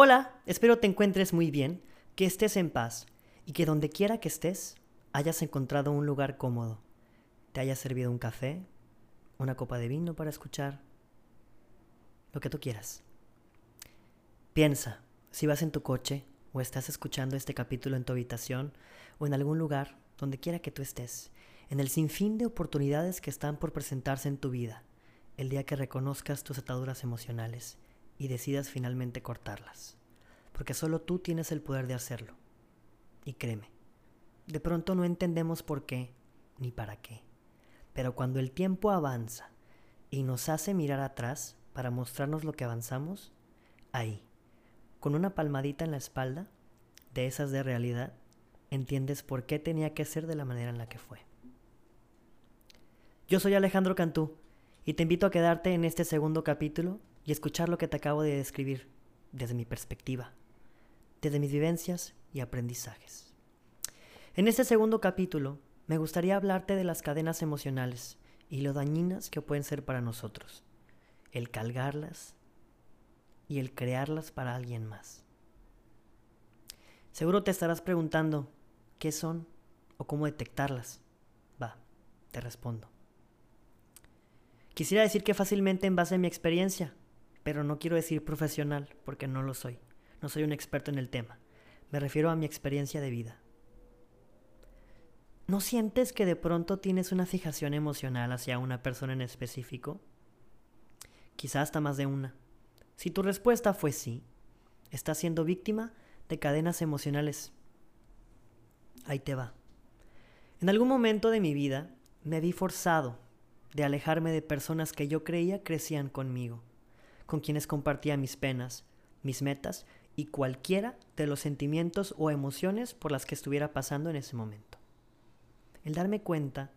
Hola, espero te encuentres muy bien, que estés en paz y que donde quiera que estés hayas encontrado un lugar cómodo, te hayas servido un café, una copa de vino para escuchar, lo que tú quieras. Piensa, si vas en tu coche o estás escuchando este capítulo en tu habitación o en algún lugar, donde quiera que tú estés, en el sinfín de oportunidades que están por presentarse en tu vida, el día que reconozcas tus ataduras emocionales y decidas finalmente cortarlas. Porque solo tú tienes el poder de hacerlo. Y créeme, de pronto no entendemos por qué ni para qué. Pero cuando el tiempo avanza y nos hace mirar atrás para mostrarnos lo que avanzamos, ahí, con una palmadita en la espalda, de esas de realidad, entiendes por qué tenía que ser de la manera en la que fue. Yo soy Alejandro Cantú y te invito a quedarte en este segundo capítulo y escuchar lo que te acabo de describir desde mi perspectiva, desde mis vivencias y aprendizajes. En este segundo capítulo me gustaría hablarte de las cadenas emocionales y lo dañinas que pueden ser para nosotros, el cargarlas y el crearlas para alguien más. Seguro te estarás preguntando qué son o cómo detectarlas. Va, te respondo. Quisiera decir que fácilmente en base a mi experiencia, pero no quiero decir profesional porque no lo soy. No soy un experto en el tema. Me refiero a mi experiencia de vida. ¿No sientes que de pronto tienes una fijación emocional hacia una persona en específico? Quizás hasta más de una. Si tu respuesta fue sí, estás siendo víctima de cadenas emocionales. Ahí te va. En algún momento de mi vida me vi forzado de alejarme de personas que yo creía crecían conmigo, con quienes compartía mis penas, mis metas y cualquiera de los sentimientos o emociones por las que estuviera pasando en ese momento. El darme cuenta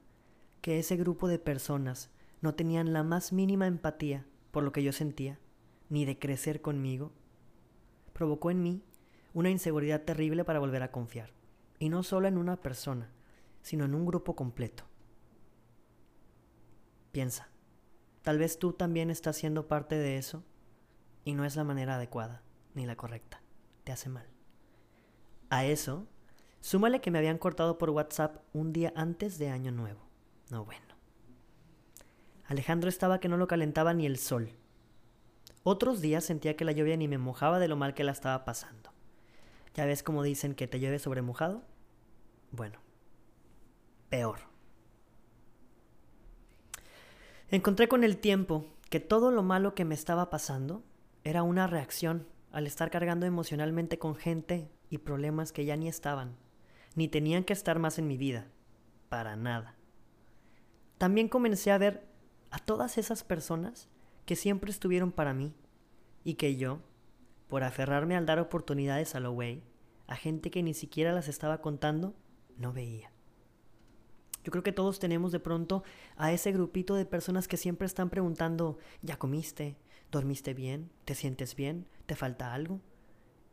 que ese grupo de personas no tenían la más mínima empatía por lo que yo sentía, ni de crecer conmigo, provocó en mí una inseguridad terrible para volver a confiar, y no solo en una persona, sino en un grupo completo. Piensa, tal vez tú también estás siendo parte de eso y no es la manera adecuada ni la correcta. Te hace mal. A eso, súmale que me habían cortado por WhatsApp un día antes de Año Nuevo. No bueno. Alejandro estaba que no lo calentaba ni el sol. Otros días sentía que la lluvia ni me mojaba de lo mal que la estaba pasando. ¿Ya ves cómo dicen que te llueve sobre mojado? Bueno, peor. Encontré con el tiempo que todo lo malo que me estaba pasando era una reacción al estar cargando emocionalmente con gente y problemas que ya ni estaban, ni tenían que estar más en mi vida, para nada. También comencé a ver a todas esas personas que siempre estuvieron para mí y que yo, por aferrarme al dar oportunidades a lo a gente que ni siquiera las estaba contando, no veía. Yo creo que todos tenemos de pronto a ese grupito de personas que siempre están preguntando, ¿ya comiste? ¿Dormiste bien? ¿Te sientes bien? ¿Te falta algo?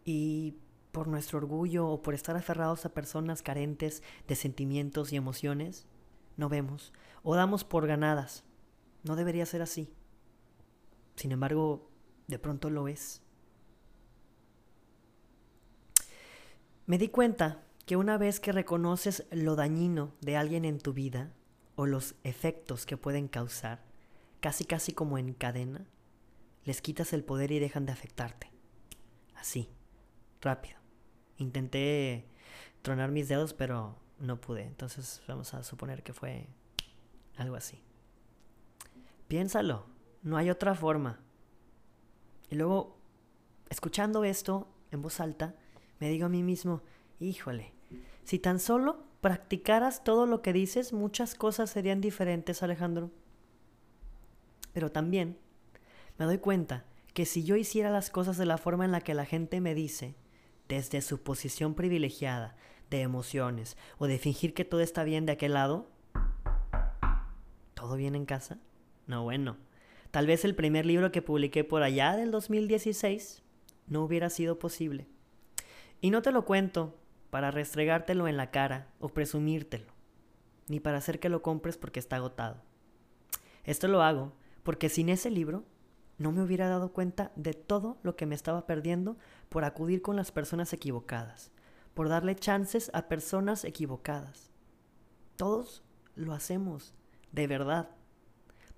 Y por nuestro orgullo o por estar aferrados a personas carentes de sentimientos y emociones, no vemos o damos por ganadas. No debería ser así. Sin embargo, de pronto lo es. Me di cuenta que una vez que reconoces lo dañino de alguien en tu vida o los efectos que pueden causar, casi casi como en cadena, les quitas el poder y dejan de afectarte. Así, rápido. Intenté tronar mis dedos, pero no pude. Entonces vamos a suponer que fue algo así. Piénsalo, no hay otra forma. Y luego, escuchando esto en voz alta, me digo a mí mismo, híjole, si tan solo practicaras todo lo que dices, muchas cosas serían diferentes, Alejandro. Pero también me doy cuenta que si yo hiciera las cosas de la forma en la que la gente me dice, desde su posición privilegiada, de emociones, o de fingir que todo está bien de aquel lado, ¿todo bien en casa? No, bueno. Tal vez el primer libro que publiqué por allá del 2016 no hubiera sido posible. Y no te lo cuento para restregártelo en la cara o presumírtelo, ni para hacer que lo compres porque está agotado. Esto lo hago porque sin ese libro no me hubiera dado cuenta de todo lo que me estaba perdiendo por acudir con las personas equivocadas, por darle chances a personas equivocadas. Todos lo hacemos, de verdad.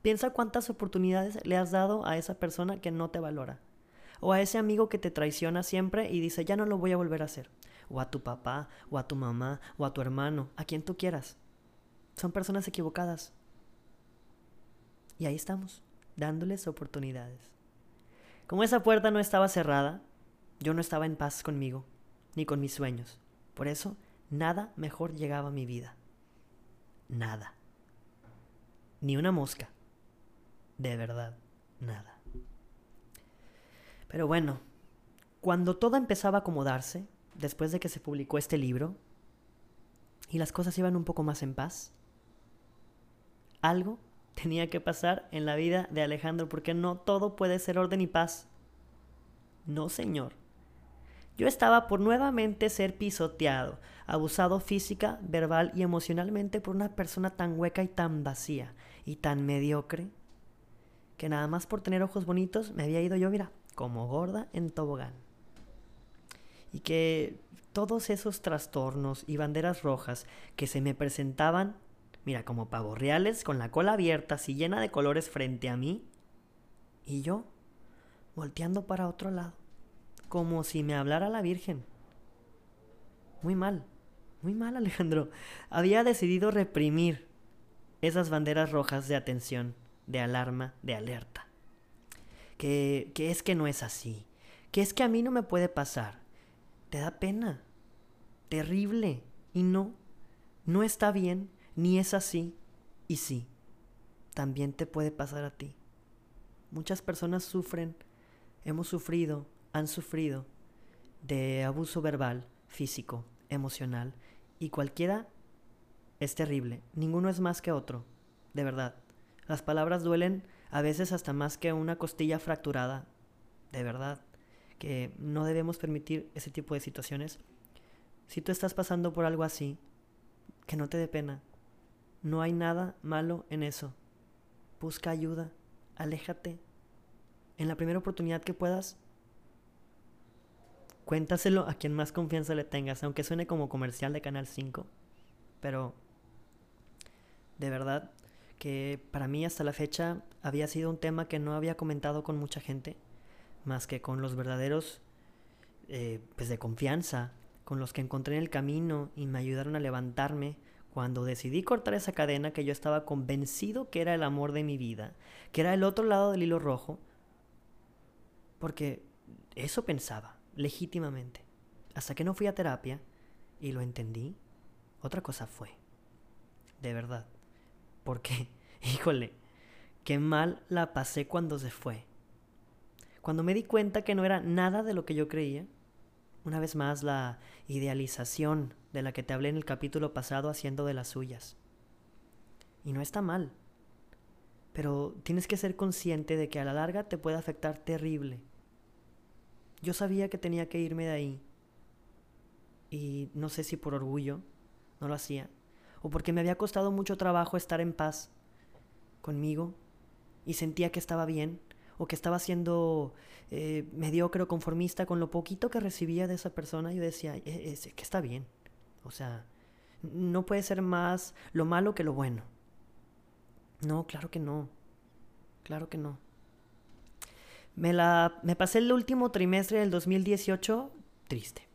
Piensa cuántas oportunidades le has dado a esa persona que no te valora, o a ese amigo que te traiciona siempre y dice ya no lo voy a volver a hacer, o a tu papá, o a tu mamá, o a tu hermano, a quien tú quieras. Son personas equivocadas. Y ahí estamos dándoles oportunidades. Como esa puerta no estaba cerrada, yo no estaba en paz conmigo, ni con mis sueños. Por eso, nada mejor llegaba a mi vida. Nada. Ni una mosca. De verdad, nada. Pero bueno, cuando todo empezaba a acomodarse, después de que se publicó este libro, y las cosas iban un poco más en paz, algo tenía que pasar en la vida de Alejandro, porque no todo puede ser orden y paz. No, señor. Yo estaba por nuevamente ser pisoteado, abusado física, verbal y emocionalmente por una persona tan hueca y tan vacía y tan mediocre, que nada más por tener ojos bonitos me había ido yo, mira, como gorda en tobogán. Y que todos esos trastornos y banderas rojas que se me presentaban mira, como pavos reales, con la cola abierta, así llena de colores frente a mí, y yo volteando para otro lado, como si me hablara la Virgen. Muy mal, muy mal Alejandro. Había decidido reprimir esas banderas rojas de atención, de alarma, de alerta. Que, que es que no es así, que es que a mí no me puede pasar. Te da pena, terrible, y no, no está bien ni es así y sí, también te puede pasar a ti. Muchas personas sufren, hemos sufrido, han sufrido de abuso verbal, físico, emocional y cualquiera es terrible. Ninguno es más que otro, de verdad. Las palabras duelen a veces hasta más que una costilla fracturada, de verdad, que no debemos permitir ese tipo de situaciones. Si tú estás pasando por algo así, que no te dé pena, no hay nada malo en eso. Busca ayuda, aléjate. En la primera oportunidad que puedas, cuéntaselo a quien más confianza le tengas, aunque suene como comercial de Canal 5. Pero de verdad que para mí hasta la fecha había sido un tema que no había comentado con mucha gente, más que con los verdaderos, eh, pues de confianza, con los que encontré en el camino y me ayudaron a levantarme cuando decidí cortar esa cadena que yo estaba convencido que era el amor de mi vida, que era el otro lado del hilo rojo, porque eso pensaba, legítimamente. Hasta que no fui a terapia y lo entendí, otra cosa fue. De verdad. Porque, híjole, qué mal la pasé cuando se fue. Cuando me di cuenta que no era nada de lo que yo creía, una vez más la idealización de la que te hablé en el capítulo pasado haciendo de las suyas. Y no está mal, pero tienes que ser consciente de que a la larga te puede afectar terrible. Yo sabía que tenía que irme de ahí y no sé si por orgullo no lo hacía o porque me había costado mucho trabajo estar en paz conmigo y sentía que estaba bien o que estaba siendo eh, mediocre o conformista con lo poquito que recibía de esa persona, yo decía, e, es, que está bien. O sea, no puede ser más lo malo que lo bueno. No, claro que no. Claro que no. Me, la, me pasé el último trimestre del 2018 triste.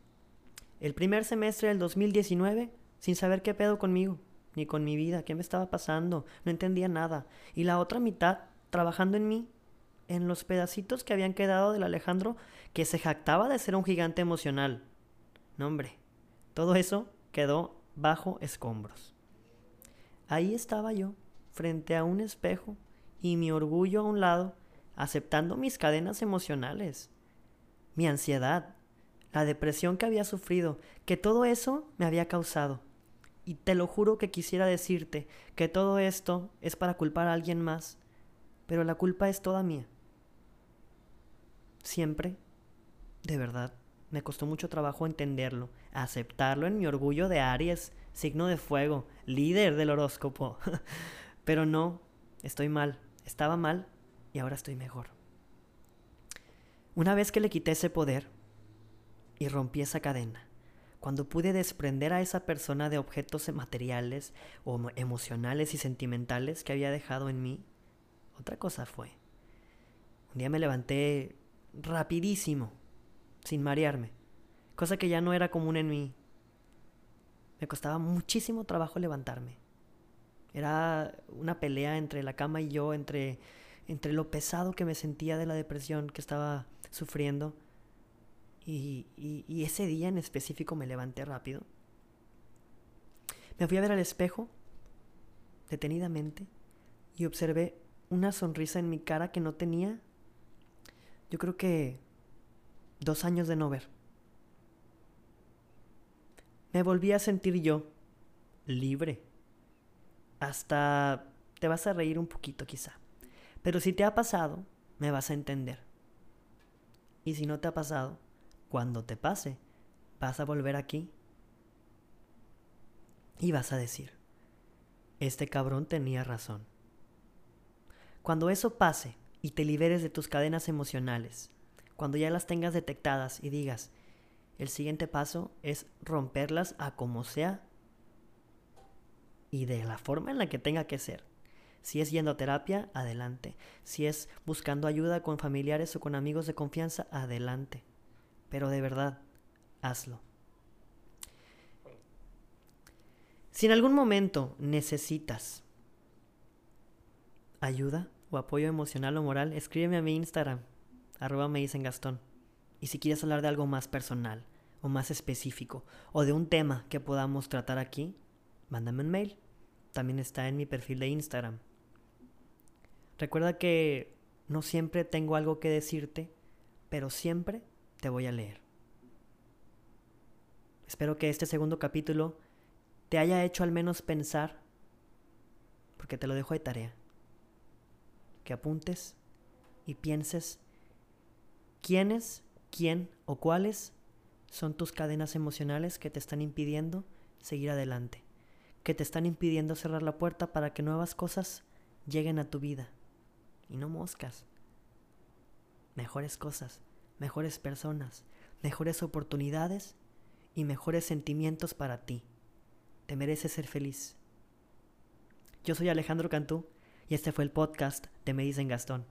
El primer semestre del 2019 sin saber qué pedo conmigo, ni con mi vida, qué me estaba pasando, no entendía nada. Y la otra mitad trabajando en mí, en los pedacitos que habían quedado del Alejandro que se jactaba de ser un gigante emocional. No, hombre, todo eso quedó bajo escombros. Ahí estaba yo, frente a un espejo, y mi orgullo a un lado, aceptando mis cadenas emocionales, mi ansiedad, la depresión que había sufrido, que todo eso me había causado. Y te lo juro que quisiera decirte que todo esto es para culpar a alguien más, pero la culpa es toda mía siempre, de verdad, me costó mucho trabajo entenderlo, aceptarlo en mi orgullo de Aries, signo de fuego, líder del horóscopo. Pero no, estoy mal, estaba mal y ahora estoy mejor. Una vez que le quité ese poder y rompí esa cadena, cuando pude desprender a esa persona de objetos materiales o emocionales y sentimentales que había dejado en mí, otra cosa fue. Un día me levanté rapidísimo, sin marearme, cosa que ya no era común en mí. Me costaba muchísimo trabajo levantarme. Era una pelea entre la cama y yo, entre, entre lo pesado que me sentía de la depresión que estaba sufriendo. Y, y ese día en específico me levanté rápido. Me fui a ver al espejo, detenidamente, y observé una sonrisa en mi cara que no tenía, yo creo que dos años de no ver. Me volví a sentir yo, libre hasta te vas a reír un poquito quizá. Pero si te ha pasado, me vas a entender. Y si no te ha pasado, cuando te pase, vas a volver aquí y vas a decir, este cabrón tenía razón. Cuando eso pase y te liberes de tus cadenas emocionales, cuando ya las tengas detectadas y digas, el siguiente paso es romperlas a como sea y de la forma en la que tenga que ser. Si es yendo a terapia, adelante. Si es buscando ayuda con familiares o con amigos de confianza, adelante. Pero de verdad, hazlo. Si en algún momento necesitas ayuda apoyo emocional o moral, escríbeme a mi Instagram, arroba me dicen Gastón. Y si quieres hablar de algo más personal o más específico o de un tema que podamos tratar aquí, mándame un mail. También está en mi perfil de Instagram. Recuerda que no siempre tengo algo que decirte, pero siempre te voy a leer. Espero que este segundo capítulo te haya hecho al menos pensar, porque te lo dejo de tarea, que apuntes y pienses quiénes, quién o cuáles son tus cadenas emocionales que te están impidiendo seguir adelante que te están impidiendo cerrar la puerta para que nuevas cosas lleguen a tu vida. Y no moscas. Mejores cosas, mejores personas, mejores oportunidades y mejores sentimientos para ti. Te mereces ser feliz. Yo soy Alejandro Cantú y este fue el podcast de Me Dicen Gastón.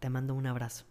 Te mando un abrazo.